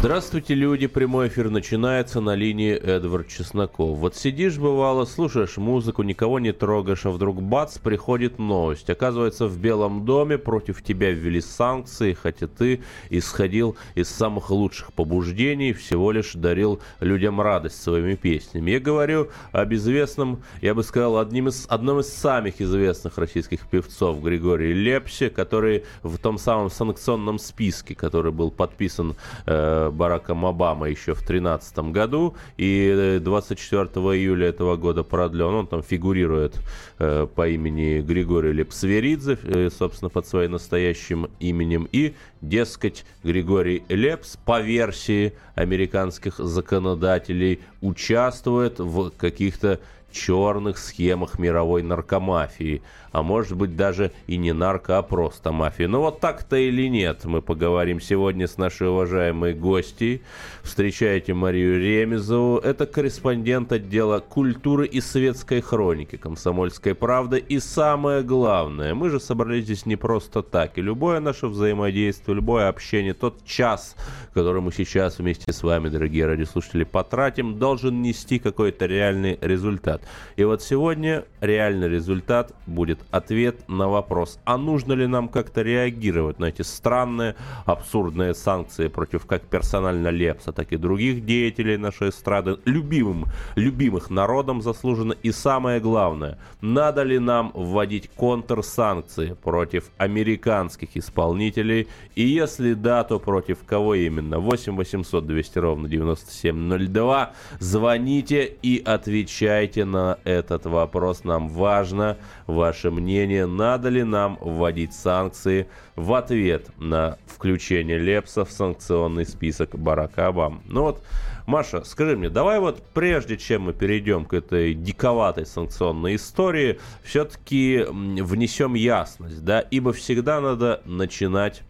Здравствуйте, люди. Прямой эфир начинается на линии Эдвард Чесноков. Вот сидишь, бывало, слушаешь музыку, никого не трогаешь, а вдруг бац, приходит новость. Оказывается, в Белом доме против тебя ввели санкции, хотя ты исходил из самых лучших побуждений, всего лишь дарил людям радость своими песнями. Я говорю об известном, я бы сказал, одним из, одном из самых известных российских певцов Григории Лепсе, который в том самом санкционном списке, который был подписан э, Бараком Обама еще в 2013 году, и 24 июля этого года продлен. Он там фигурирует э, по имени Григорий Лепсверидзе, э, собственно, под своим настоящим именем, и, дескать, Григорий Лепс, по версии американских законодателей, участвует в каких-то черных схемах мировой наркомафии, а может быть даже и не нарко, а просто мафии. Но вот так-то или нет, мы поговорим сегодня с нашей уважаемой гостьей. Встречайте Марию Ремезову, это корреспондент отдела культуры и светской хроники «Комсомольской правды». И самое главное, мы же собрались здесь не просто так, и любое наше взаимодействие, любое общение, тот час, который мы сейчас вместе с вами, дорогие радиослушатели, потратим, должен нести какой-то реальный результат. И вот сегодня реальный результат будет ответ на вопрос, а нужно ли нам как-то реагировать на эти странные, абсурдные санкции против как персонально Лепса, так и других деятелей нашей эстрады, любимым, любимых народом заслуженно. И самое главное, надо ли нам вводить контрсанкции против американских исполнителей, и если да, то против кого именно? 8 800 200 ровно 9702. Звоните и отвечайте на этот вопрос. Нам важно ваше мнение, надо ли нам вводить санкции в ответ на включение Лепса в санкционный список Барака Обамы. Ну вот, Маша, скажи мне, давай вот прежде чем мы перейдем к этой диковатой санкционной истории, все-таки внесем ясность, да, ибо всегда надо начинать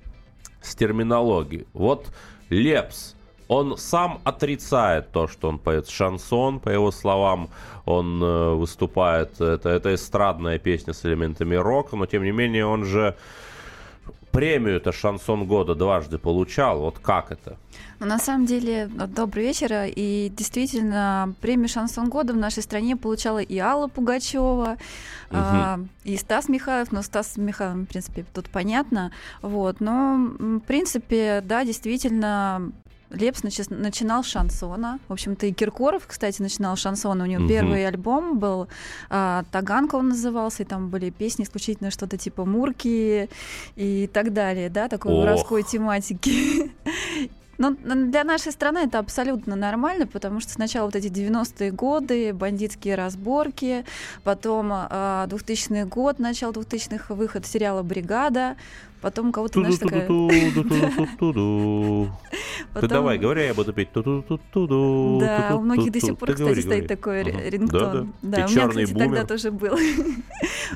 с терминологии. Вот Лепс – он сам отрицает то, что он поет шансон, по его словам, он э, выступает, это, это эстрадная песня с элементами рока, но тем не менее он же премию-то шансон года дважды получал. Вот как это? Ну, на самом деле, добрый вечер. И действительно, премию шансон года в нашей стране получала и Алла Пугачева, угу. а, и Стас Михайлов. Но Стас Михайлов, в принципе, тут понятно. Вот. Но, в принципе, да, действительно, Лепс начи- начинал с шансона. В общем-то, и Киркоров, кстати, начинал с шансона. У него угу. первый альбом был а, «Таганка» он назывался, и там были песни исключительно что-то типа «Мурки» и так далее, да, такой Ох. воровской тематики. Но для нашей страны это абсолютно нормально, потому что сначала вот эти 90-е годы, бандитские разборки, потом 2000 год, начало 2000-х, выход сериала «Бригада», Потом у кого-то, знаешь, такая... Ты давай, говори, я буду петь. Да, у многих до сих пор, кстати, стоит такой рингтон. Да, у меня, кстати, тогда тоже был.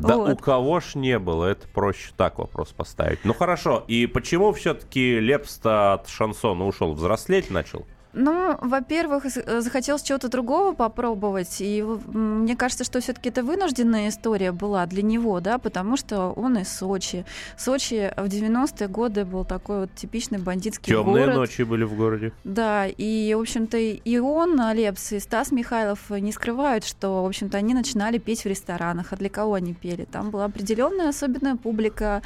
Да, у кого ж не было, это проще так вопрос поставить. Ну хорошо, и почему все-таки Лепс-то от шансона ушел? Взрослеть начал? Ну, во-первых, э, захотелось чего-то другого попробовать, и мне кажется, что все-таки это вынужденная история была для него, да, потому что он из Сочи. Сочи в 90-е годы был такой вот типичный бандитский Темные город. ночи были в городе. Да, и, в общем-то, и он, Лепс, и Стас Михайлов не скрывают, что, в общем-то, они начинали петь в ресторанах. А для кого они пели? Там была определенная особенная публика,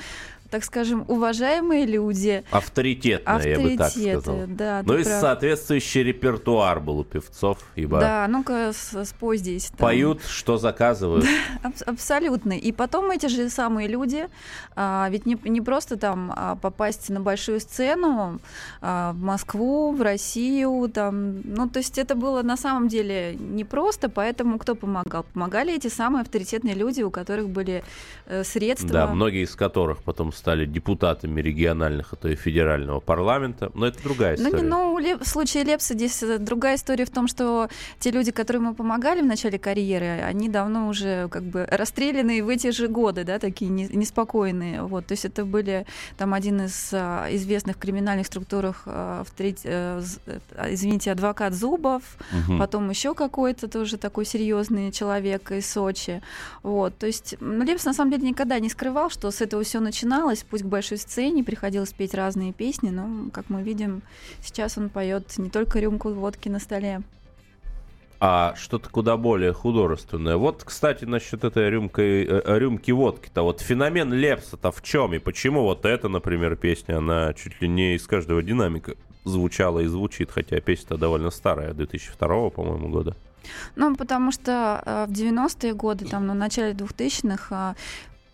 так скажем, уважаемые люди. Авторитетные, я бы так сказал. Да, ну и прав. соответствующий репертуар был у певцов. Ибо да, ну-ка спой здесь. Там. Поют, что заказывают. абсолютно. И потом эти же самые люди, а, ведь не, не просто там а, попасть на большую сцену а, в Москву, в Россию, там, ну то есть это было на самом деле непросто, поэтому кто помогал? Помогали эти самые авторитетные люди, у которых были э, средства. Да, многие из которых потом стали депутатами региональных, а то и федерального парламента. Но это другая история. Ну, не, ну, в случае Лепса здесь э, другая история в том, что те люди, которые ему помогали в начале карьеры, они давно уже как бы расстреляны в эти же годы, да, такие неспокойные. Вот, то есть это были там один из а, известных криминальных структурах, а, в треть, а, извините, адвокат Зубов, угу. потом еще какой-то тоже такой серьезный человек из Сочи. Вот, то есть ну, Лепс на самом деле никогда не скрывал, что с этого все начиналось, пусть к большой сцене, приходилось петь разные песни, но, как мы видим, сейчас он поет не только рюмку водки на столе. А что-то куда более художественное. Вот, кстати, насчет этой рюмки, э, рюмки водки-то. Вот феномен Лепса-то в чем? И почему вот эта, например, песня, она чуть ли не из каждого динамика звучала и звучит, хотя песня-то довольно старая, 2002, по-моему, года. Ну, потому что э, в 90-е годы, там, на начале 2000-х,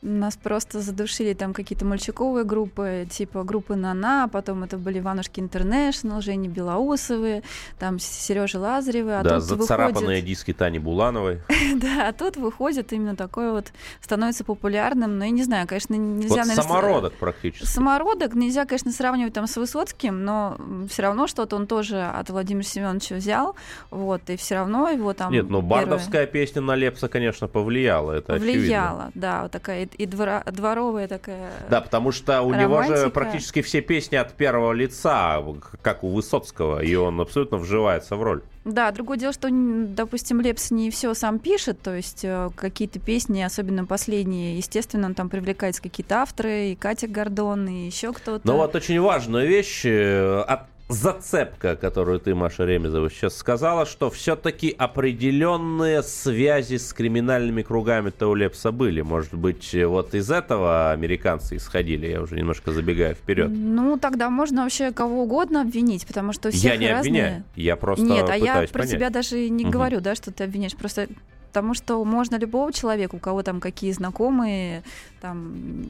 нас просто задушили там какие-то мальчиковые группы, типа группы Нана, потом это были Иванушки Интернешнл, Женя Белоусовы, там Сережа Лазаревы. А да, тут зацарапанные выходит... диски Тани Булановой. да, а тут выходит именно такой вот, становится популярным, но я не знаю, конечно, нельзя... Вот наверное, самородок практически. Самородок, нельзя, конечно, сравнивать там с Высоцким, но все равно что-то он тоже от Владимира Семеновича взял, вот, и все равно его там... Нет, ну бардовская песня на Лепса, конечно, повлияла, это Влияла, да, вот такая и двора, дворовая такая. Да, потому что у романтика. него же практически все песни от первого лица, как у Высоцкого, и он абсолютно вживается в роль. Да, другое дело, что, допустим, Лепс не все сам пишет, то есть э, какие-то песни, особенно последние, естественно, он там привлекается какие-то авторы, и Катя Гордон, и еще кто-то. Но вот очень важная вещь, э, от зацепка, которую ты, Маша Ремезова, сейчас сказала, что все-таки определенные связи с криминальными кругами-то у Лепса были. Может быть, вот из этого американцы исходили? Я уже немножко забегаю вперед. Ну, тогда можно вообще кого угодно обвинить, потому что все Я не разные... обвиняю, я просто Нет, а я про понять. тебя даже не угу. говорю, да, что ты обвиняешь. Просто потому что можно любого человека, у кого там какие знакомые, там,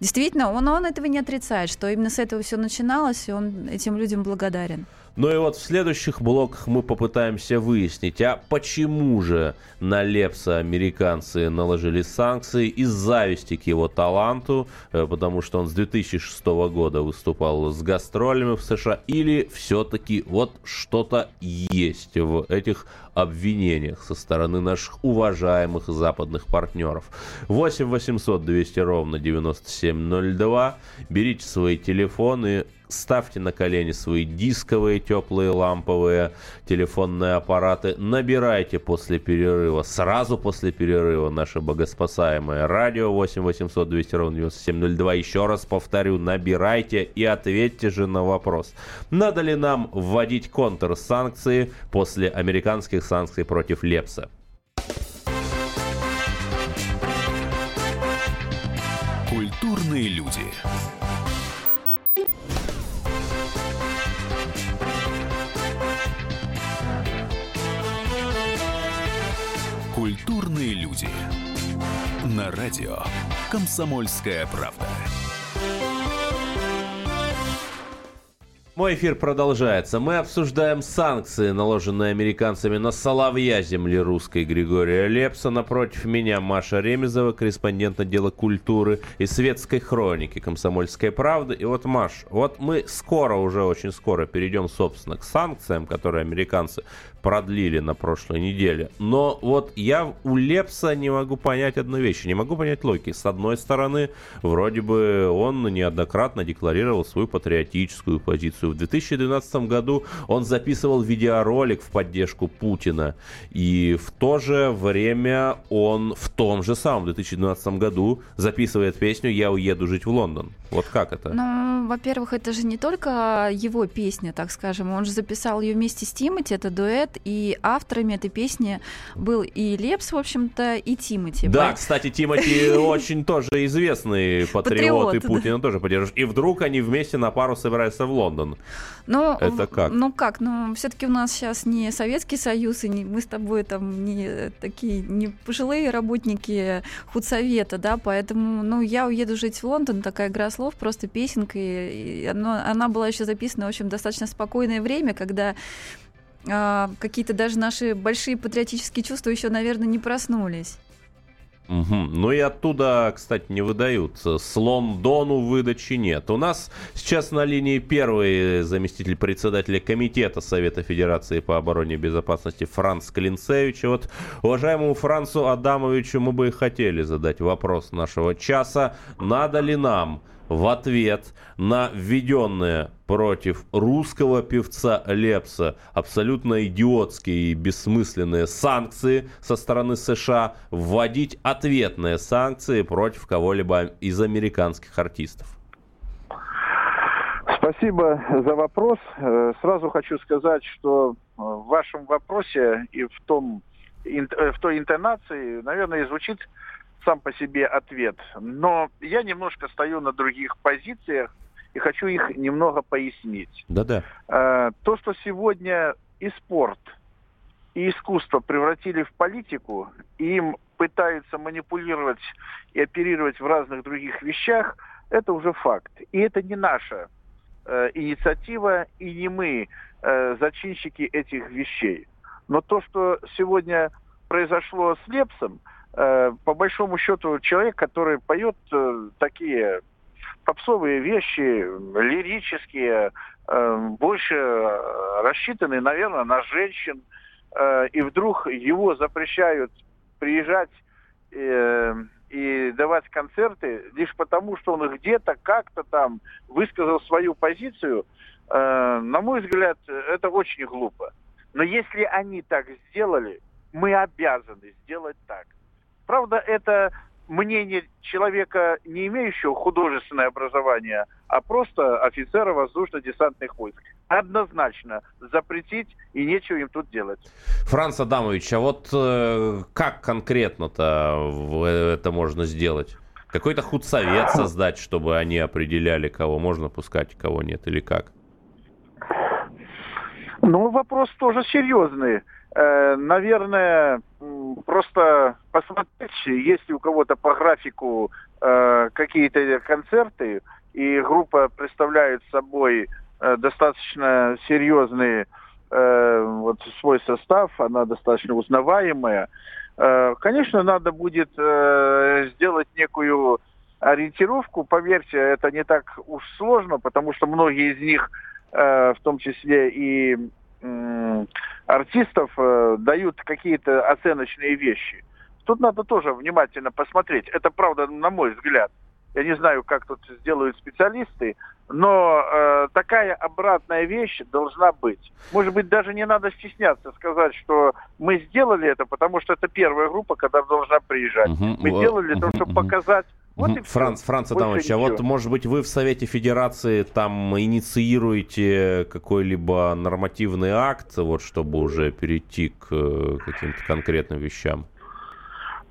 действительно, он, он этого не отрицает, что именно с этого все начиналось, и он этим людям благодарен. Ну и вот в следующих блоках мы попытаемся выяснить, а почему же на Лепса американцы наложили санкции из зависти к его таланту, э, потому что он с 2006 года выступал с гастролями в США, или все-таки вот что-то есть в этих обвинениях со стороны наших уважаемых западных партнеров. 8 800 200 ровно 9702. Берите свои телефоны, ставьте на колени свои дисковые, теплые, ламповые телефонные аппараты, набирайте после перерыва, сразу после перерыва наше богоспасаемое радио 8 800 200 ровно 9702. Еще раз повторю, набирайте и ответьте же на вопрос. Надо ли нам вводить контрсанкции после американских санкций против Лепса? Культурные люди. На радио «Комсомольская правда». Мой эфир продолжается. Мы обсуждаем санкции, наложенные американцами на соловья земли русской Григория Лепса. Напротив меня Маша Ремезова, корреспондент отдела культуры и светской хроники «Комсомольская правда». И вот, Маш, вот мы скоро, уже очень скоро перейдем, собственно, к санкциям, которые американцы продлили на прошлой неделе. Но вот я у Лепса не могу понять одну вещь. Не могу понять логики. С одной стороны, вроде бы он неоднократно декларировал свою патриотическую позицию. В 2012 году он записывал видеоролик в поддержку Путина. И в то же время он в том же самом 2012 году записывает песню «Я уеду жить в Лондон». Вот как это? Ну, во-первых, это же не только его песня, так скажем. Он же записал ее вместе с Тимати, это дуэт и авторами этой песни был и Лепс, в общем-то, и Тимати. Да, кстати, Тимати очень тоже известный патриот, и Путина тоже поддерживает. И вдруг они вместе на пару собираются в Лондон. Ну, это как? Ну как? Ну, все-таки у нас сейчас не Советский Союз, и не, мы с тобой там не такие не пожилые работники худсовета, да, поэтому, ну, я уеду жить в Лондон, такая игра слов, просто песенка, и, и оно, она была еще записана, в общем, достаточно спокойное время, когда а, какие-то даже наши большие патриотические чувства еще, наверное, не проснулись. Угу. Ну и оттуда, кстати, не выдают. С Лондону выдачи нет. У нас сейчас на линии первый заместитель председателя Комитета Совета Федерации по обороне и безопасности Франц Клинцевич. И вот уважаемому Францу Адамовичу мы бы и хотели задать вопрос нашего часа. Надо ли нам в ответ на введенные против русского певца Лепса абсолютно идиотские и бессмысленные санкции со стороны США, вводить ответные санкции против кого-либо из американских артистов? Спасибо за вопрос. Э, сразу хочу сказать, что в вашем вопросе и в, том, э, в той интонации, наверное, звучит сам по себе ответ. Но я немножко стою на других позициях и хочу их немного пояснить. Да-да. Э, то, что сегодня и спорт, и искусство превратили в политику, и им пытаются манипулировать и оперировать в разных других вещах, это уже факт. И это не наша э, инициатива, и не мы э, зачинщики этих вещей. Но то, что сегодня произошло с Лепсом – по большому счету человек, который поет э, такие попсовые вещи, лирические, э, больше рассчитанные, наверное, на женщин, и вдруг его запрещают приезжать и давать концерты лишь потому, что он где-то как-то там высказал свою позицию, на мой взгляд, это очень глупо. Но если они так сделали, мы обязаны сделать так. Правда, это мнение человека, не имеющего художественное образование, а просто офицера воздушно-десантных войск. Однозначно запретить и нечего им тут делать. Франц Адамович, а вот э, как конкретно-то это можно сделать? Какой-то худсовет создать, чтобы они определяли, кого можно пускать, кого нет, или как? Ну, вопрос тоже серьезный. Э, наверное, просто посмотреть, есть ли у кого-то по графику э, какие-то концерты, и группа представляет собой э, достаточно серьезный вот свой состав, она достаточно узнаваемая. Конечно, надо будет сделать некую ориентировку. Поверьте, это не так уж сложно, потому что многие из них, в том числе и артистов э, дают какие-то оценочные вещи. Тут надо тоже внимательно посмотреть. Это правда, на мой взгляд. Я не знаю, как тут сделают специалисты, но э, такая обратная вещь должна быть. Может быть, даже не надо стесняться сказать, что мы сделали это, потому что это первая группа, которая должна приезжать. Угу. Мы сделали того, чтобы показать вот. Франц, Франц Адамович, а вот, может быть, вы в Совете Федерации там инициируете какой-либо нормативный акт, вот, чтобы уже перейти к э, каким-то конкретным вещам?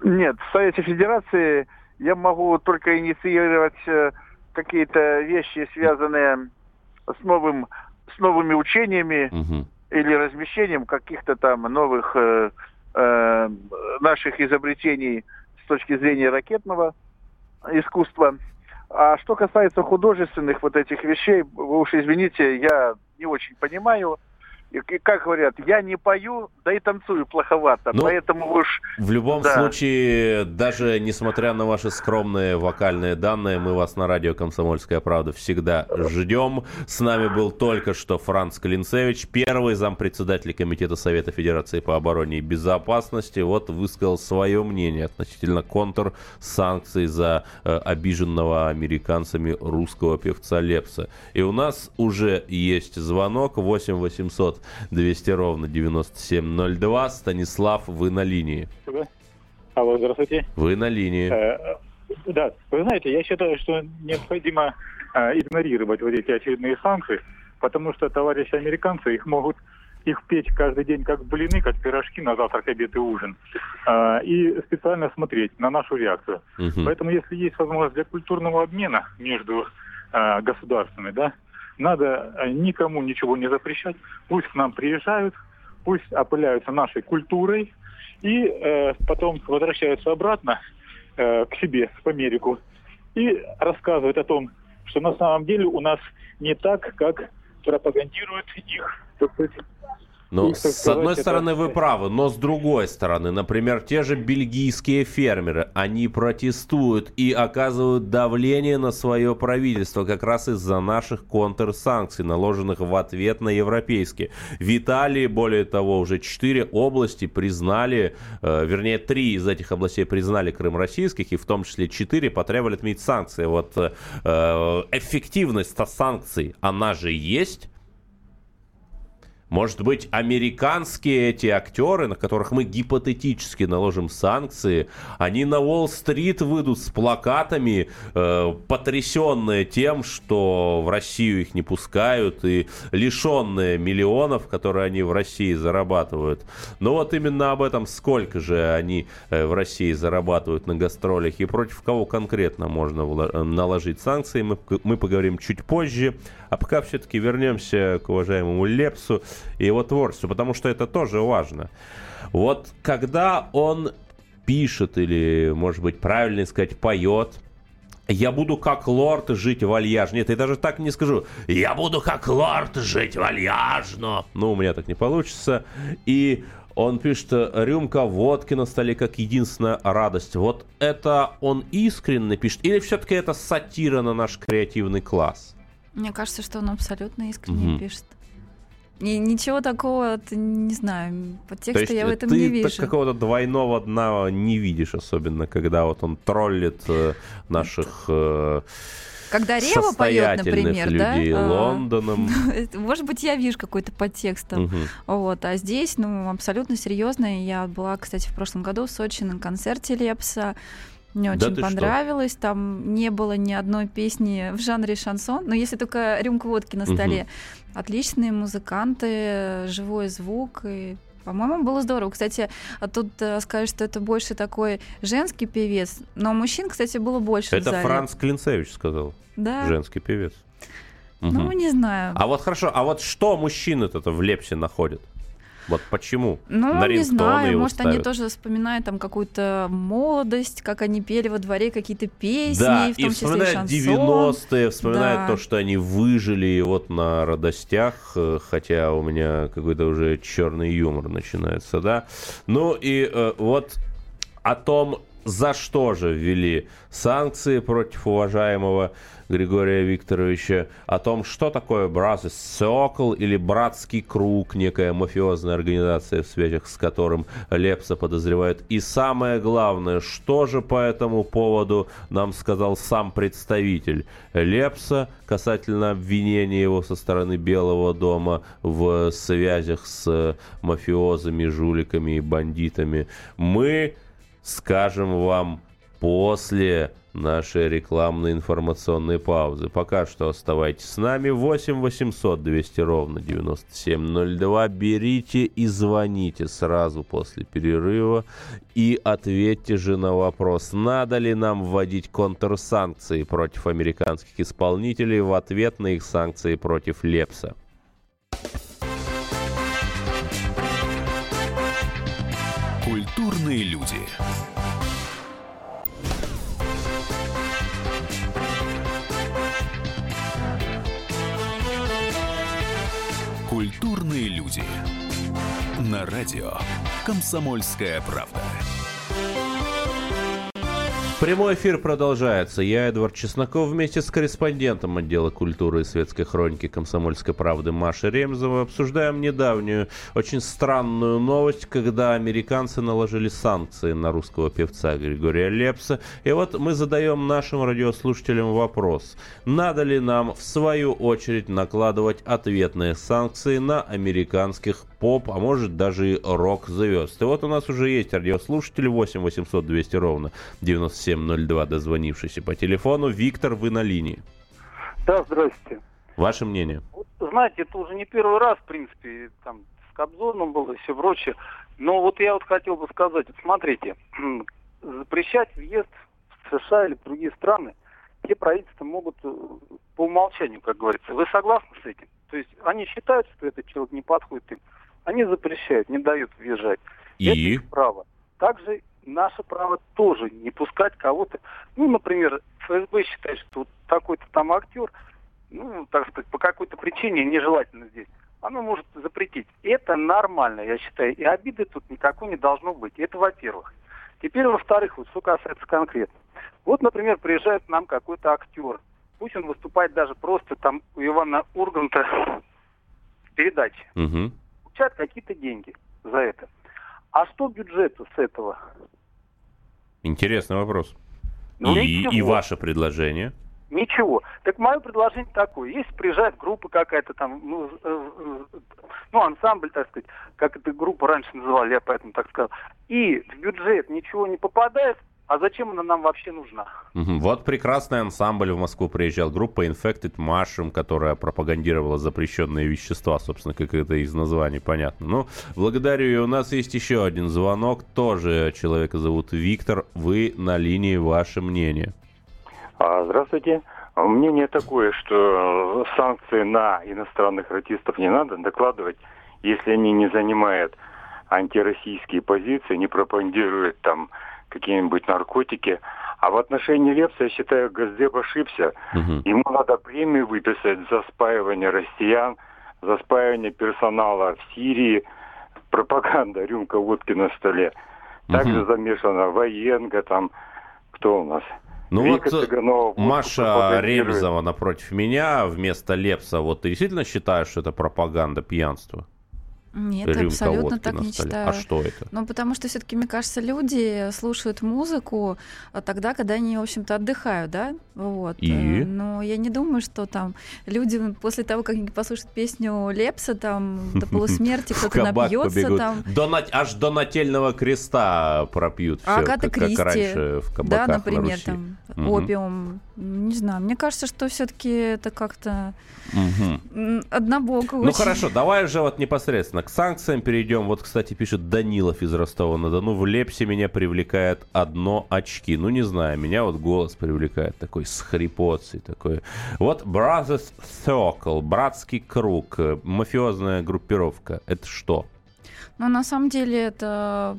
Нет, в Совете Федерации я могу только инициировать э, какие-то вещи, связанные с, новым, с новыми учениями угу. или размещением каких-то там новых э, э, наших изобретений с точки зрения ракетного искусства. А что касается художественных вот этих вещей, вы уж извините, я не очень понимаю. И, как говорят, я не пою, да и танцую плоховато, ну, поэтому уж... В любом да. случае, даже несмотря на ваши скромные вокальные данные, мы вас на радио «Комсомольская правда» всегда ждем. С нами был только что Франц Клинцевич, первый зампредседателя Комитета Совета Федерации по обороне и безопасности. Вот высказал свое мнение относительно контур санкций за э, обиженного американцами русского певца Лепса. И у нас уже есть звонок 8 800 200 ровно 9702. Станислав, вы на линии. Алло, здравствуйте. Вы на линии. Э, да, вы знаете, я считаю, что необходимо э, игнорировать вот эти очередные санкции, потому что товарищи американцы их могут их печь каждый день как блины, как пирожки на завтрак, обед и ужин. Э, и специально смотреть на нашу реакцию. Угу. Поэтому, если есть возможность для культурного обмена между э, государствами, да, надо э, никому ничего не запрещать. Пусть к нам приезжают, пусть опыляются нашей культурой и э, потом возвращаются обратно э, к себе в Америку и рассказывают о том, что на самом деле у нас не так, как пропагандируют их, так сказать, Ну, с одной стороны, вы правы, но с другой стороны, например, те же бельгийские фермеры, они протестуют и оказывают давление на свое правительство как раз из-за наших контрсанкций, наложенных в ответ на европейские. В Италии, более того, уже четыре области признали, э, вернее, три из этих областей признали Крым российских, и в том числе четыре потребовали отменить санкции. Вот э, эффективность санкций, она же есть, может быть, американские эти актеры, на которых мы гипотетически наложим санкции, они на Уолл-стрит выйдут с плакатами, э, потрясенные тем, что в Россию их не пускают, и лишенные миллионов, которые они в России зарабатывают. Но вот именно об этом, сколько же они э, в России зарабатывают на гастролях и против кого конкретно можно наложить санкции, мы, мы поговорим чуть позже. А пока все-таки вернемся к уважаемому Лепсу и его творчеству, потому что это тоже важно. Вот когда он пишет или, может быть, правильно сказать, поет, я буду как лорд жить вальяжно. Нет, я даже так не скажу. Я буду как лорд жить вальяжно. Ну, у меня так не получится. И он пишет, рюмка водки на столе как единственная радость. Вот это он искренне пишет? Или все-таки это сатира на наш креативный класс? Мне кажется, что он абсолютно искренне угу. пишет. И ничего такого, ты, не знаю, подтекста я в этом не вижу. Ты какого-то двойного дна не видишь, особенно когда вот он троллит э, наших... Э, когда Рева поет, например, людей да, Лондоном. Может быть, я вижу какой-то подтекст там. Угу. Вот, а здесь, ну, абсолютно серьезно. Я была, кстати, в прошлом году в Сочи на концерте Лепса. Мне очень да понравилось. Что? Там не было ни одной песни в жанре шансон. Но если только рюмка водки на столе. Угу. Отличные музыканты, живой звук и по-моему, было здорово. Кстати, а тут э, скажешь, что это больше такой женский певец, но мужчин, кстати, было больше. Это Франц Клинцевич сказал. Да. Женский певец. Ну, угу. не знаю. А вот хорошо, а вот что мужчины-то в Лепсе находят? Вот почему? Ну, На не знаю, может, ставят. они тоже вспоминают там какую-то молодость, как они пели во дворе какие-то песни, да, в том и вспоминают 90-е, вспоминают да. то, что они выжили вот на радостях, э, хотя у меня какой-то уже черный юмор начинается, да. Ну и э, вот о том, за что же ввели санкции против уважаемого Григория Викторовича о том, что такое Brothers Circle или Братский круг, некая мафиозная организация, в связях с которым Лепса подозревает. И самое главное, что же по этому поводу нам сказал сам представитель Лепса касательно обвинения его со стороны Белого дома в связях с мафиозами, жуликами и бандитами. Мы скажем вам после нашей рекламной информационной паузы. Пока что оставайтесь с нами. 8 800 200 ровно 9702. Берите и звоните сразу после перерыва и ответьте же на вопрос, надо ли нам вводить контрсанкции против американских исполнителей в ответ на их санкции против Лепса. Культурные люди. Культурные люди. На радио «Комсомольская правда». Прямой эфир продолжается. Я, Эдвард Чесноков, вместе с корреспондентом отдела культуры и светской хроники «Комсомольской правды» Машей Ремзовой обсуждаем недавнюю, очень странную новость, когда американцы наложили санкции на русского певца Григория Лепса. И вот мы задаем нашим радиослушателям вопрос. Надо ли нам, в свою очередь, накладывать ответные санкции на американских поп, а может даже и рок-звезд. И вот у нас уже есть радиослушатель 8 800 200 ровно 9702, дозвонившийся по телефону. Виктор, вы на линии. Да, здравствуйте. Ваше мнение? Вот, знаете, это уже не первый раз, в принципе, там с Кобзоном было и все прочее. Но вот я вот хотел бы сказать, вот смотрите, запрещать въезд в США или в другие страны, те правительства могут э, по умолчанию, как говорится. Вы согласны с этим? То есть они считают, что этот человек не подходит им. Они запрещают, не дают въезжать. И? Это их право. Также наше право тоже не пускать кого-то. Ну, например, ФСБ считает, что вот такой-то там актер, ну, так сказать, по какой-то причине нежелательно здесь. оно может запретить. Это нормально, я считаю. И обиды тут никакой не должно быть. Это во-первых. Теперь, во-вторых, вот что касается конкретно. Вот, например, приезжает нам какой-то актер. Пусть он выступает даже просто там у Ивана Урганта в передаче. Угу. Получает какие-то деньги за это. А что бюджету с этого? Интересный вопрос. Ну, и, ничего. и ваше предложение? Ничего. Так мое предложение такое. Если приезжает группа какая-то там, ну, э, ну, ансамбль, так сказать, как эта группа раньше называли, я поэтому так сказал, и в бюджет ничего не попадает, а зачем она нам вообще нужна? Вот прекрасный ансамбль в Москву приезжал. Группа Infected Mushroom, которая пропагандировала запрещенные вещества, собственно, как это из названия понятно. Ну, благодарю. И у нас есть еще один звонок. Тоже человека зовут Виктор. Вы на линии. Ваше мнение. А, Здравствуйте. Мнение такое, что санкции на иностранных артистов не надо докладывать, если они не занимают антироссийские позиции, не пропагандируют там какие-нибудь наркотики. А в отношении Лепса, я считаю, Газдеп ошибся. Мгм. Ему надо премию выписать за спаивание россиян, за спаивание персонала в Сирии, пропаганда, рюмка водки на столе. Также Мгм. замешана военка, там, кто у нас? Ну Вика вот э, Цыганова Маша. Ремзова напротив меня вместо Лепса. Вот ты действительно считаешь, что это пропаганда пьянства? Нет, Рюмка абсолютно водки так на не столе. считаю. А что это? Ну, потому что все-таки, мне кажется, люди слушают музыку а, тогда, когда они, в общем-то, отдыхают, да? Вот. И? Э, Но я не думаю, что там люди после того, как они послушают песню Лепса, там до полусмерти кто-то напьется там. На- Аж до нательного креста пропьют все, Агата как, как Кристи, раньше в кабаках Да, на например, Руси. там Мгм. опиум. Не знаю, мне кажется, что все-таки это как-то м, однобоко Ну очень. хорошо, давай уже вот непосредственно к санкциям перейдем. Вот, кстати, пишет Данилов из Ростова-на-Дону. В Лепсе меня привлекает одно очки. Ну, не знаю, меня вот голос привлекает такой с хрипотцей такой. Вот Brothers Circle, братский круг, э, мафиозная группировка. Это что? Но на самом деле это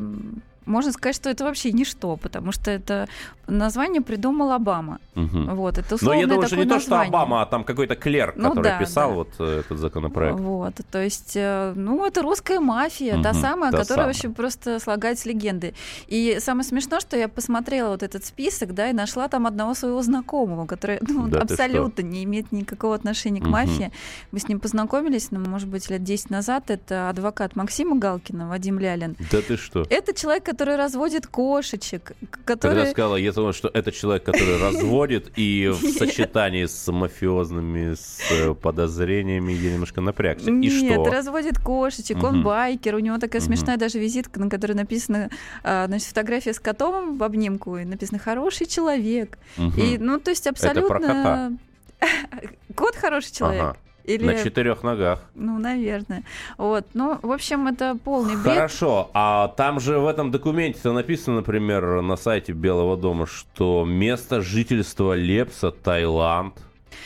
можно сказать, что это вообще ничто, потому что это название придумал Обама. Мгм. Вот, это Но я думаю, что не то, что название. Обама, а там какой-то клерк, Ну который да, писал да. вот э, этот законопроект. Вот, то есть, э, ну, это русская мафия, та Мгм, самая, та которая самая. вообще просто слагает легенды. И самое смешное, что я посмотрела вот этот список, да, и нашла там одного своего знакомого, который ну, Да абсолютно не имеет никакого отношения к Мгм. мафии. Мы с ним познакомились, ну, может быть, лет 10 назад. Это адвокат Максима Галкина, Вадим Лялин. Да ты что? Это человек, который разводит кошечек, к- Когда который... сказала, я думал, что это человек, который разводит, и в сочетании с мафиозными с э, подозрениями я немножко напрягся. И Нет, что? разводит кошечек, он байкер, у него такая смешная даже визитка, на которой написано, а, значит, фотография с котом в обнимку, и написано «хороший человек». И, ну, то есть про абсолютно... Кот хороший человек? Ага. Или... На четырех ногах. Ну, наверное. Вот. Ну, в общем, это полный бред. Хорошо, а там же в этом документе написано, например, на сайте Белого дома, что место жительства Лепса Таиланд.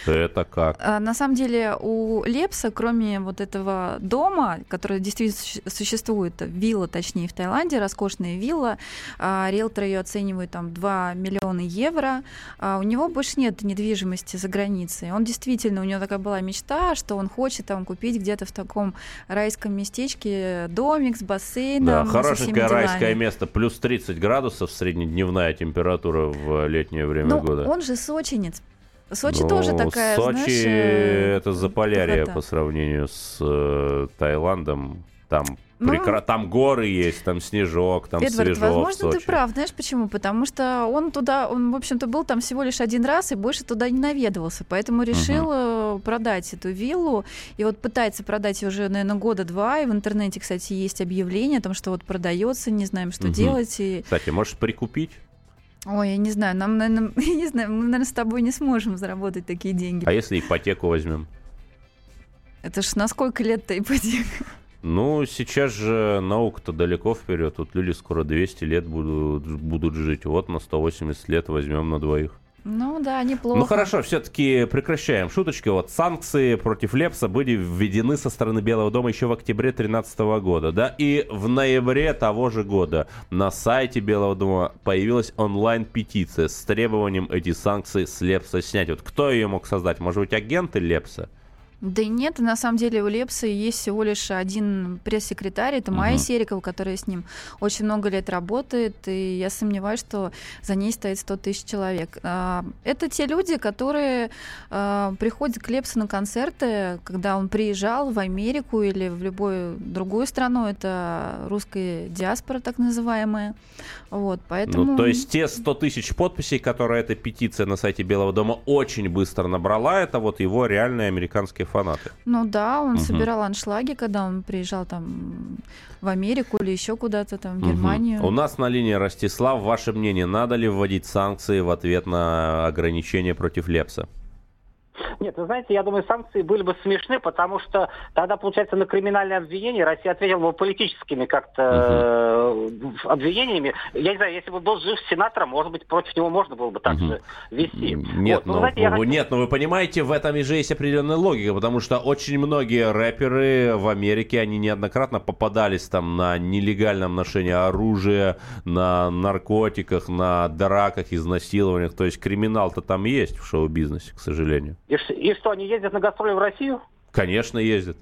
Это как? А, На самом деле у Лепса, кроме вот этого дома, который действительно суще- существует, вилла, точнее, в Таиланде, роскошная вилла, а, риэлторы ее оценивают там 2 миллиона евро, а у него больше нет недвижимости за границей. Он действительно, у него такая была мечта, что он хочет там купить где-то в таком райском местечке домик с бассейном. Да, всеми хорошенькое райское место, плюс 30 градусов среднедневная температура в летнее время Ну, года. он же сочинец. Сочи Ну, тоже такая, Сочи знаешь... э, это Заполярье по сравнению с э, Таиландом. Там, Ну, прекра- там горы есть, там снежок, там Эдвард, свежо возможно, ты Сочи. прав. Знаешь почему? Потому что он туда, он, в общем-то, был там всего лишь один раз и больше туда не наведывался. Поэтому решил э, продать эту виллу. И вот пытается продать ее уже, наверное, года два. И в интернете, кстати, есть объявление о том, что вот продается, не знаем, что Мгм. делать. И... Кстати, можешь прикупить? Ой, я не знаю, нам, наверное, я не знаю, мы, наверное, с тобой не сможем заработать такие деньги. А если ипотеку возьмем? Это ж на сколько лет-то ипотека? Ну, сейчас же наука-то далеко вперед. Вот люди скоро 200 лет будут, будут жить. Вот на 180 лет возьмем на двоих. Ну да, неплохо. Ну хорошо, все-таки прекращаем шуточки. Вот санкции против Лепса были введены со стороны Белого дома еще в октябре 2013 года, да, и в ноябре того же года на сайте Белого дома появилась онлайн-петиция с требованием эти санкции с Лепса снять. Вот кто ее мог создать? Может быть, агенты Лепса? Да нет, на самом деле у Лепса есть всего лишь один пресс-секретарь, это Майя угу. Серикова, которая с ним очень много лет работает, и я сомневаюсь, что за ней стоит 100 тысяч человек. А, это те люди, которые а, приходят к Лепсу на концерты, когда он приезжал в Америку или в любую другую страну, это русская диаспора так называемая. Вот, поэтому... Ну, то есть те 100 тысяч подписей, которые эта петиция на сайте Белого дома очень быстро набрала, это вот его реальные американские фанаты. Ну да, он угу. собирал аншлаги, когда он приезжал там в Америку или еще куда-то там, в Германию. Угу. У нас на линии Ростислав. Ваше мнение, надо ли вводить санкции в ответ на ограничения против Лепса? Нет, вы знаете, я думаю, санкции были бы смешны, потому что тогда, получается, на криминальное обвинение Россия ответила бы политическими как-то угу. обвинениями. Я не знаю, если бы был жив сенатор, может быть, против него можно было бы также угу. вести. Нет, вот. но, ну, знаете, я... нет, но вы понимаете, в этом же есть определенная логика, потому что очень многие рэперы в Америке, они неоднократно попадались там на нелегальном ношении оружия, на наркотиках, на драках, изнасилованиях. То есть криминал-то там есть в шоу-бизнесе, к сожалению. И, и что, они ездят на гастроли в Россию? Конечно, ездят.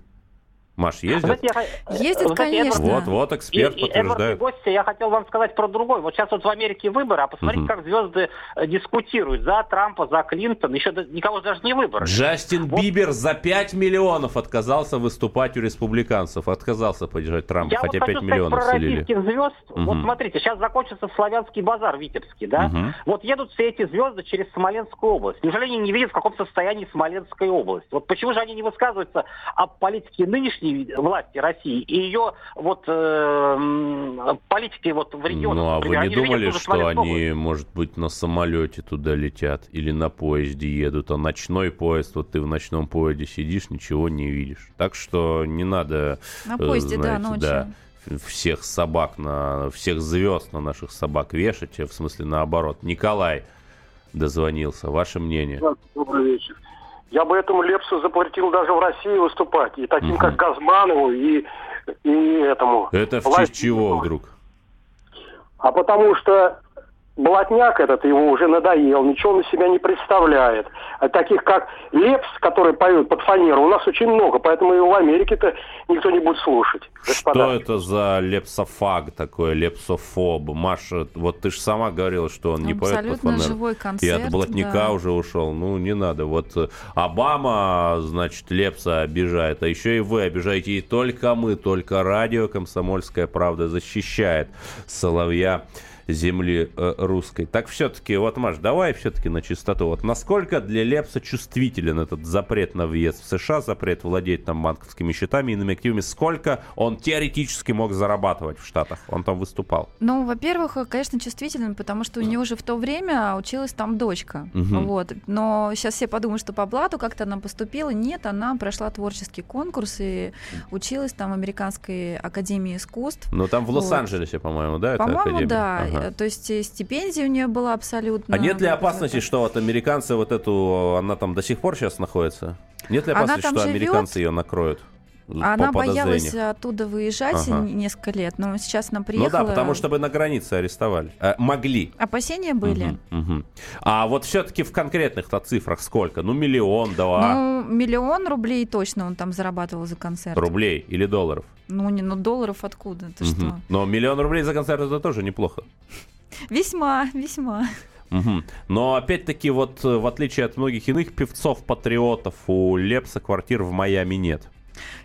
Маш, ездит? Я, ездит, конечно. Вот, вот, эксперт и, подтверждает. И, гости, я хотел вам сказать про другой. Вот сейчас вот в Америке выборы, а посмотрите, угу. как звезды э, дискутируют за Трампа, за Клинтон. Еще никого даже не выборы. Джастин вот. Бибер за 5 миллионов отказался выступать у республиканцев. Отказался поддержать Трампа, я хотя вот 5 миллионов про слили. звезд. Угу. Вот смотрите, сейчас закончится Славянский базар Витебский, да? Угу. Вот едут все эти звезды через Смоленскую область. Неужели они не видят, в каком состоянии Смоленская область? Вот почему же они не высказываются о политике нынешней власти России и ее вот э, политики вот в регионах. Ну а например, вы не думали, что они, может быть, на самолете туда летят или на поезде едут, а ночной поезд, вот ты в ночном поезде сидишь, ничего не видишь. Так что не надо, на поезде, знаете, да, ночью. да всех собак на всех звезд на наших собак вешать, в смысле наоборот. Николай дозвонился. Ваше мнение? Добрый вечер. Я бы этому Лепсу запретил даже в России выступать. И таким, угу. как Газманову, и, и этому. Это в честь чего вдруг? А потому что Блатняк этот его уже надоел, ничего он из себя не представляет. А таких как Лепс, который поет под фанеру, у нас очень много, поэтому его в Америке-то никто не будет слушать. Господа. Что это за лепсофаг такой, лепсофоб? Маша, вот ты же сама говорила, что он не поет под фанеру. живой концерт, И от Блатняка да. уже ушел. Ну, не надо. Вот э, Обама, значит, Лепса обижает, а еще и вы обижаете. И только мы, только радио «Комсомольская правда» защищает Соловья земли э, русской. Так все-таки, вот, Маш, давай все-таки на чистоту. Вот насколько для Лепса чувствителен этот запрет на въезд в США, запрет владеть там банковскими счетами, иными активами, сколько он теоретически мог зарабатывать в Штатах? Он там выступал. Ну, во-первых, конечно, чувствителен, потому что у него уже в то время училась там дочка. Угу. Вот. Но сейчас все подумают, что по блату как-то она поступила. Нет, она прошла творческий конкурс и училась там в Американской академии искусств. Ну, там в Лос-Анджелесе, вот. по-моему, да? По-моему, да. Ага. Ага. То есть э, стипендия у нее была абсолютно... А нет ли опасности, что вот американцы вот эту, она там до сих пор сейчас находится? Нет ли опасности, что американцы ее накроют? Она боялась оттуда выезжать ага. несколько лет, но сейчас она приехала. Ну да, потому что бы на границе арестовали. Э, могли. Опасения были. Угу, угу. А вот все-таки в конкретных-то цифрах сколько? Ну, миллион, два. Ну, миллион рублей точно он там зарабатывал за концерт. Рублей или долларов? Ну, не, ну долларов откуда? Ты угу. что? Но миллион рублей за концерт это тоже неплохо. Весьма, весьма. Угу. Но опять-таки, вот в отличие от многих иных певцов-патриотов, у Лепса квартир в Майами нет.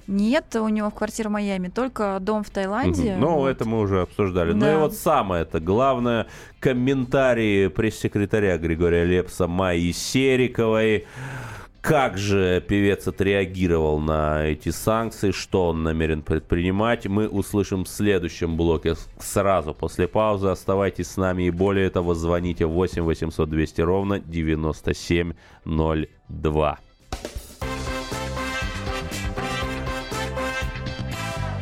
Нет, у него в квартире в Майами, только дом в Таиланде. Угу. Ну, вот. это мы уже обсуждали. Да. Ну и вот самое это главное, комментарии пресс-секретаря Григория Лепса Майи Сериковой. Как же певец отреагировал на эти санкции, что он намерен предпринимать, мы услышим в следующем блоке сразу после паузы. Оставайтесь с нами и более того, звоните 8 800 200 ровно 9702.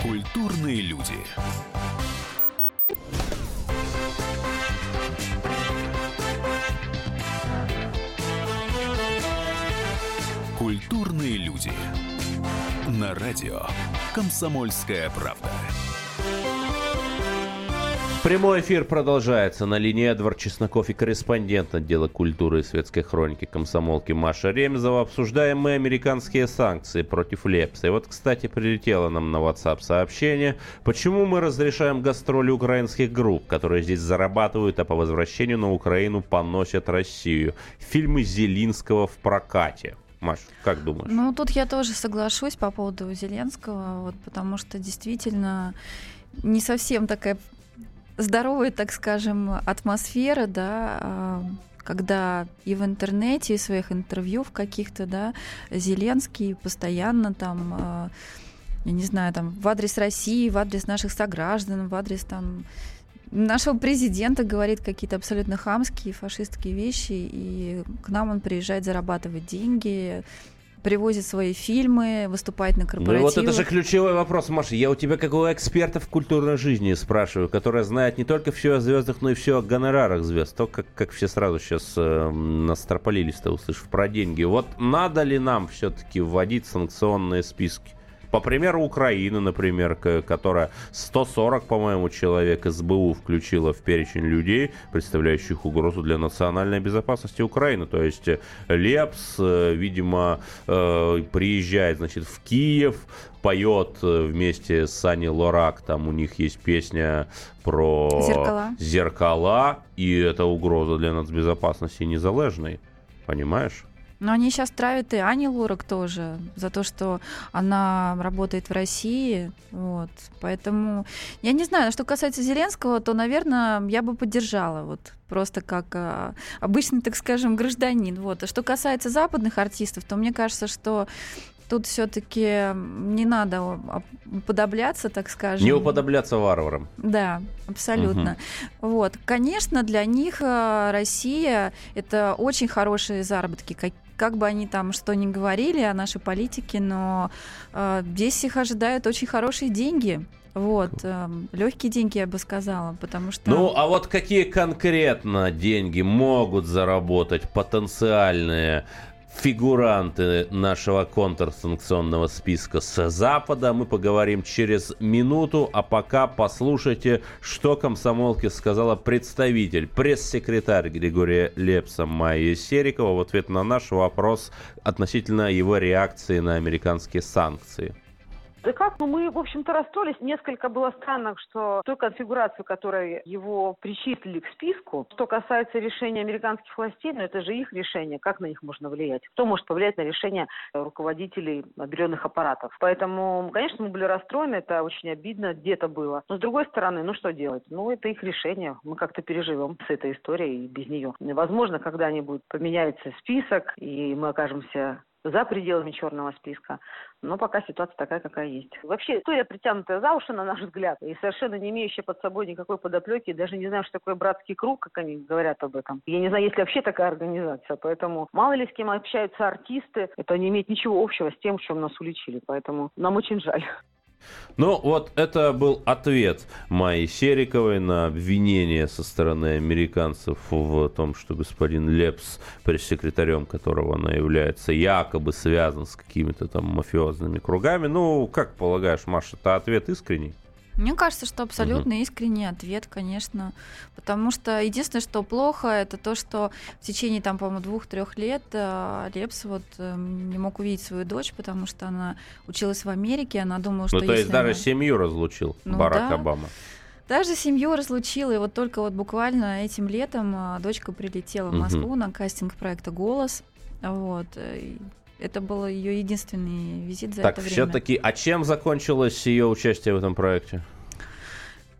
Культурные люди. Культурные люди. На радио «Комсомольская правда». Прямой эфир продолжается. На линии Эдвард Чесноков и корреспондент отдела культуры и светской хроники комсомолки Маша Ремезова. Обсуждаем мы американские санкции против Лепса. И вот, кстати, прилетело нам на WhatsApp сообщение, почему мы разрешаем гастроли украинских групп, которые здесь зарабатывают, а по возвращению на Украину поносят Россию. Фильмы Зелинского в прокате. Маш, как думаешь? Ну, тут я тоже соглашусь по поводу Зеленского, вот, потому что действительно не совсем такая здоровая, так скажем, атмосфера, да, а, когда и в интернете, и в своих интервью в каких-то, да, Зеленский постоянно там, а, я не знаю, там, в адрес России, в адрес наших сограждан, в адрес там нашего президента говорит какие-то абсолютно хамские, фашистские вещи, и к нам он приезжает зарабатывать деньги, привозит свои фильмы, выступает на корпоративах. Ну вот это же ключевой вопрос, Маша. Я у тебя как у эксперта в культурной жизни спрашиваю, которая знает не только все о звездах, но и все о гонорарах звезд. То, как, как все сразу сейчас э, настропалились-то, услышав про деньги. Вот надо ли нам все-таки вводить санкционные списки? По примеру Украины, например, которая 140, по-моему, человек СБУ включила в перечень людей, представляющих угрозу для национальной безопасности Украины. То есть э, Лепс, э, видимо, э, приезжает, значит, в Киев, поет вместе с Саней Лорак, там у них есть песня про зеркала, зеркала и это угроза для нацбезопасности незалежной. Понимаешь? Но они сейчас травят и Ани Лорак тоже за то, что она работает в России. Вот. Поэтому я не знаю, что касается Зеленского, то, наверное, я бы поддержала. Вот просто как а, обычный, так скажем, гражданин. Вот. А что касается западных артистов, то мне кажется, что тут все-таки не надо уподобляться, так скажем. Не уподобляться варварам. Да, абсолютно. Угу. Вот, конечно, для них а, Россия это очень хорошие заработки, как бы они там что ни говорили о нашей политике, но э, здесь их ожидают очень хорошие деньги. Вот, э, легкие деньги, я бы сказала, потому что... Ну, а вот какие конкретно деньги могут заработать потенциальные фигуранты нашего контрсанкционного списка с Запада. Мы поговорим через минуту, а пока послушайте, что комсомолке сказала представитель, пресс-секретарь Григория Лепса Майя Серикова в ответ на наш вопрос относительно его реакции на американские санкции. Да как? Ну, мы, в общем-то, расстроились. Несколько было странно, что той конфигурацию, которой его причислили к списку, что касается решения американских властей, ну, это же их решение. Как на них можно влиять? Кто может повлиять на решение руководителей объединенных аппаратов? Поэтому, конечно, мы были расстроены, это очень обидно, где-то было. Но, с другой стороны, ну, что делать? Ну, это их решение. Мы как-то переживем с этой историей и без нее. Возможно, когда-нибудь поменяется список, и мы окажемся за пределами черного списка. Но пока ситуация такая, какая есть. Вообще, история притянутая за уши, на наш взгляд, и совершенно не имеющая под собой никакой подоплеки. Даже не знаю, что такое братский круг, как они говорят об этом. Я не знаю, есть ли вообще такая организация. Поэтому мало ли с кем общаются артисты, это не имеет ничего общего с тем, в чем нас уличили. Поэтому нам очень жаль. Ну, вот это был ответ Майи Сериковой на обвинение со стороны американцев в том, что господин Лепс, пресс-секретарем которого она является, якобы связан с какими-то там мафиозными кругами. Ну, как полагаешь, Маша, это ответ искренний? Мне кажется, что абсолютно угу. искренний ответ, конечно. Потому что единственное, что плохо, это то, что в течение, там, по-моему, двух-трех лет э, Лепс вот э, не мог увидеть свою дочь, потому что она училась в Америке, она думала, ну, что... Ну, то есть даже семью разлучил ну, Барак да. Обама. Даже семью разлучила, и вот только вот буквально этим летом э, дочка прилетела в Москву угу. на кастинг проекта «Голос». Вот. Это был ее единственный визит за так, это время. все-таки, а чем закончилось ее участие в этом проекте?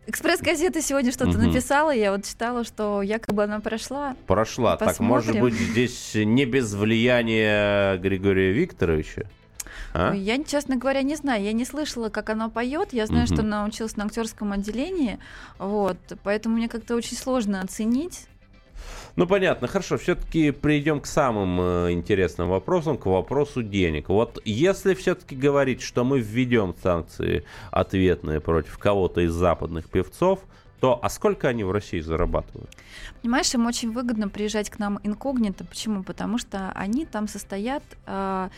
Экспресс-газета сегодня что-то угу. написала, я вот читала, что якобы она прошла. Прошла. Посмотрим. Так, может быть, здесь не без влияния Григория Викторовича? А? Я, честно говоря, не знаю. Я не слышала, как она поет. Я знаю, угу. что она училась на актерском отделении. Вот. Поэтому мне как-то очень сложно оценить. Ну, понятно, хорошо. Все-таки придем к самым э, интересным вопросам, к вопросу денег. Вот если все-таки говорить, что мы введем санкции ответные против кого-то из западных певцов, то а сколько они в России зарабатывают? Понимаешь, им очень выгодно приезжать к нам инкогнито. Почему? Потому что они там состоят... Э,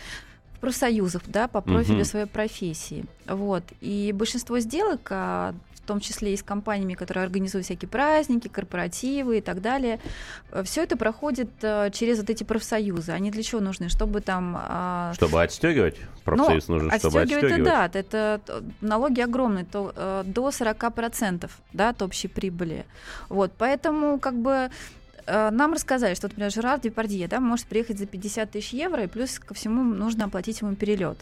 профсоюзах, да, по профилю угу. своей профессии. Вот. И большинство сделок, а, в том числе и с компаниями, которые организуют всякие праздники, корпоративы и так далее, э, все это проходит э, через вот эти профсоюзы. Они для чего нужны? Чтобы там... А, чтобы отстегивать? Профсоюз ну, нужен, чтобы отстегивать? это да, это налоги огромные, то, э, до 40% да, от общей прибыли. Вот, поэтому как бы нам рассказали, что, например, Жерар Депардье да, может приехать за 50 тысяч евро, и плюс ко всему нужно оплатить ему перелет.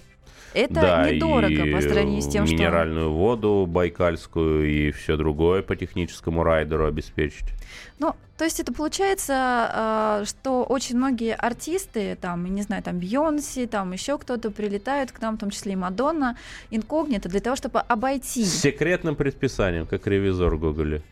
Это да, недорого по сравнению с тем, что... минеральную воду байкальскую и все другое по техническому райдеру обеспечить. Ну, то есть это получается, а, что очень многие артисты, там, не знаю, там Бьонси, там еще кто-то прилетают к нам, в том числе и Мадонна, инкогнито, для того, чтобы обойти. С секретным предписанием, как ревизор Гоголя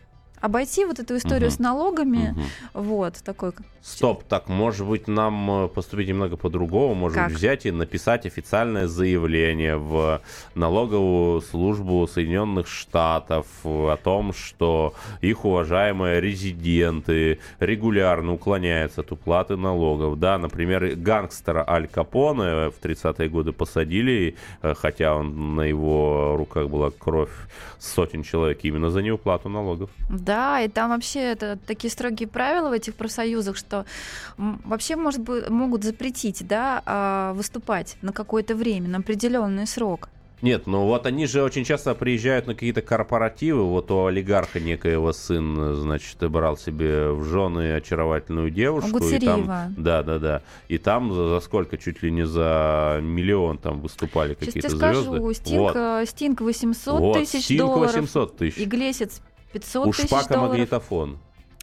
обойти вот эту историю угу. с налогами. Угу. Вот, такой. Стоп, так, может быть, нам э, поступить немного по-другому? Может как? взять и написать официальное заявление в налоговую службу Соединенных Штатов о том, что их уважаемые резиденты регулярно уклоняются от уплаты налогов. Да, например, гангстера Аль Капоне в 30-е годы посадили, э, хотя он, на его руках была кровь сотен человек именно за неуплату налогов. Да, и там вообще это такие строгие правила в этих профсоюзах, что вообще может быть, могут запретить да, а, выступать на какое-то время, на определенный срок. Нет, ну вот они же очень часто приезжают на какие-то корпоративы. Вот у олигарха некоего сын, значит, брал себе в жены очаровательную девушку. И там, да, да, да. И там за, за сколько? Чуть ли не за миллион там выступали какие-то звезды. Скажу, Стинг, вот. Стинг 800 вот, тысяч Стинг долларов. 800 тысяч. Иглесец 500 У Шпака долларов. магнитофон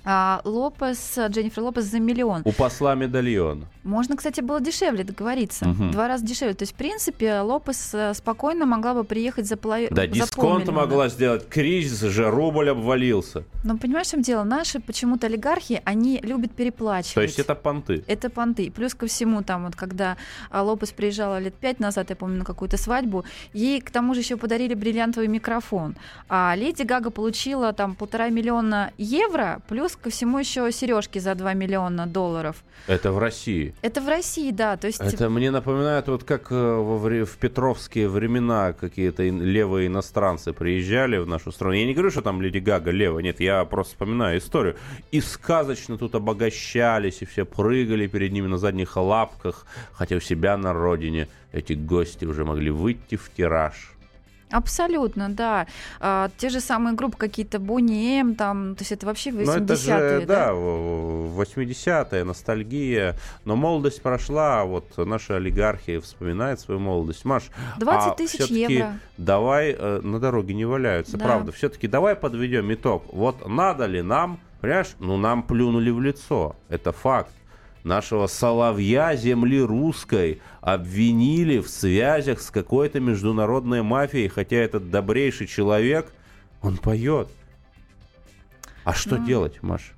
а Лопес, Дженнифер Лопес за миллион. У посла медальон. Можно, кстати, было дешевле договориться. Угу. Два раза дешевле. То есть, в принципе, Лопес э, спокойно могла бы приехать за половину. Да, дисконт могла сделать. Кризис же, рубль обвалился. Но понимаешь, в чем дело? Наши почему-то олигархи, они любят переплачивать. То есть это понты? Это понты. Плюс ко всему, там вот когда а, Лопес приезжала лет пять назад, я помню, на какую-то свадьбу, ей к тому же еще подарили бриллиантовый микрофон. А Леди Гага получила там полтора миллиона евро, плюс ко всему еще сережки за 2 миллиона долларов. Это в России? Это в России, да. То есть... Это мне напоминает, вот как э, в петровские времена какие-то левые иностранцы приезжали в нашу страну. Я не говорю, что там Леди Гага левая, нет, я просто вспоминаю историю. И сказочно тут обогащались, и все прыгали перед ними на задних лапках, хотя у себя на родине эти гости уже могли выйти в тираж. Абсолютно, да. А, те же самые группы какие-то Бонни М, там, то есть это вообще 80-е, ну, это же, да? да, 80-е, ностальгия. Но молодость прошла, вот наши олигархи вспоминают свою молодость. Маш, 20 а тысяч евро. давай, э, на дороге не валяются, да. правда. Все-таки давай подведем итог. Вот надо ли нам, понимаешь, ну нам плюнули в лицо, это факт нашего соловья земли русской обвинили в связях с какой-то международной мафией, хотя этот добрейший человек, он поет. А что ну, делать, Маш?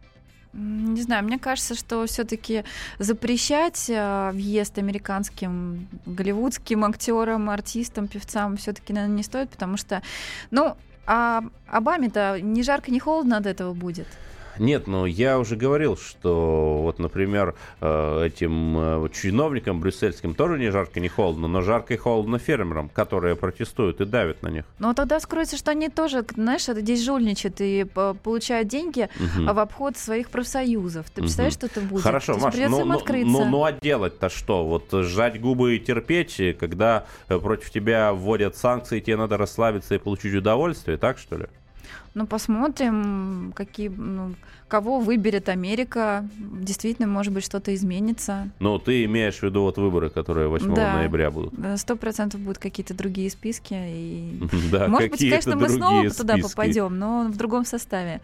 Не знаю, мне кажется, что все-таки запрещать э, въезд американским голливудским актерам, артистам, певцам все-таки, наверное, не стоит, потому что, ну, а Обаме-то ни жарко, ни холодно от этого будет. Нет, но я уже говорил, что вот, например, э, этим э, чиновникам брюссельским тоже не жарко, не холодно, но жарко и холодно фермерам, которые протестуют и давят на них. Ну, тогда скроется, что они тоже, знаешь, здесь жульничают и получают деньги угу. в обход своих профсоюзов. Ты представляешь, угу. что это будет? Хорошо, Маш, ну, ну, ну, ну а делать-то что? Вот сжать губы и терпеть, когда э, против тебя вводят санкции, тебе надо расслабиться и получить удовольствие, так что ли? Ну, посмотрим, какие, ну, кого выберет Америка. Действительно, может быть, что-то изменится. Ну, ты имеешь в виду вот выборы, которые 8 да, ноября будут? Сто процентов будут какие-то другие списки. И... Да, может быть, конечно, мы снова списки. туда попадем, но в другом составе.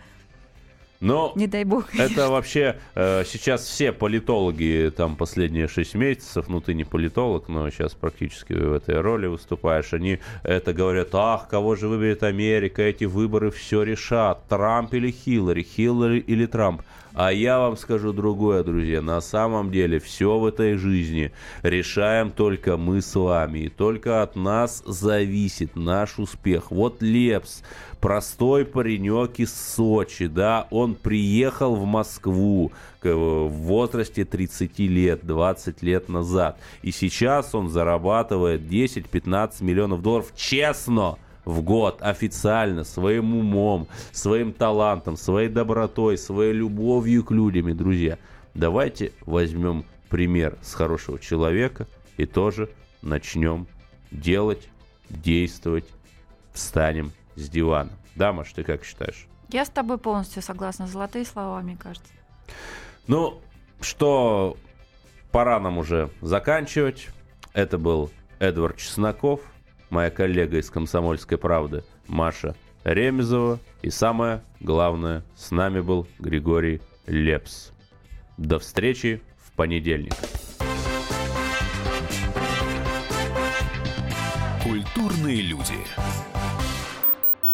Но не дай бог. Это вообще э, сейчас все политологи там последние шесть месяцев, ну ты не политолог, но сейчас практически в этой роли выступаешь, они это говорят, ах, кого же выберет Америка, эти выборы все решат, Трамп или Хиллари, Хиллари или Трамп. А я вам скажу другое, друзья. На самом деле все в этой жизни решаем только мы с вами. И только от нас зависит наш успех. Вот Лепс, простой паренек из Сочи, да, он приехал в Москву в возрасте 30 лет, 20 лет назад. И сейчас он зарабатывает 10-15 миллионов долларов честно в год официально своим умом, своим талантом, своей добротой, своей любовью к людям, друзья. Давайте возьмем пример с хорошего человека и тоже начнем делать, действовать, встанем с дивана. Да, Маш, ты как считаешь? Я с тобой полностью согласна. Золотые слова, мне кажется. Ну, что пора нам уже заканчивать. Это был Эдвард Чесноков, моя коллега из «Комсомольской правды» Маша Ремезова. И самое главное, с нами был Григорий Лепс. До встречи в понедельник. Культурные люди.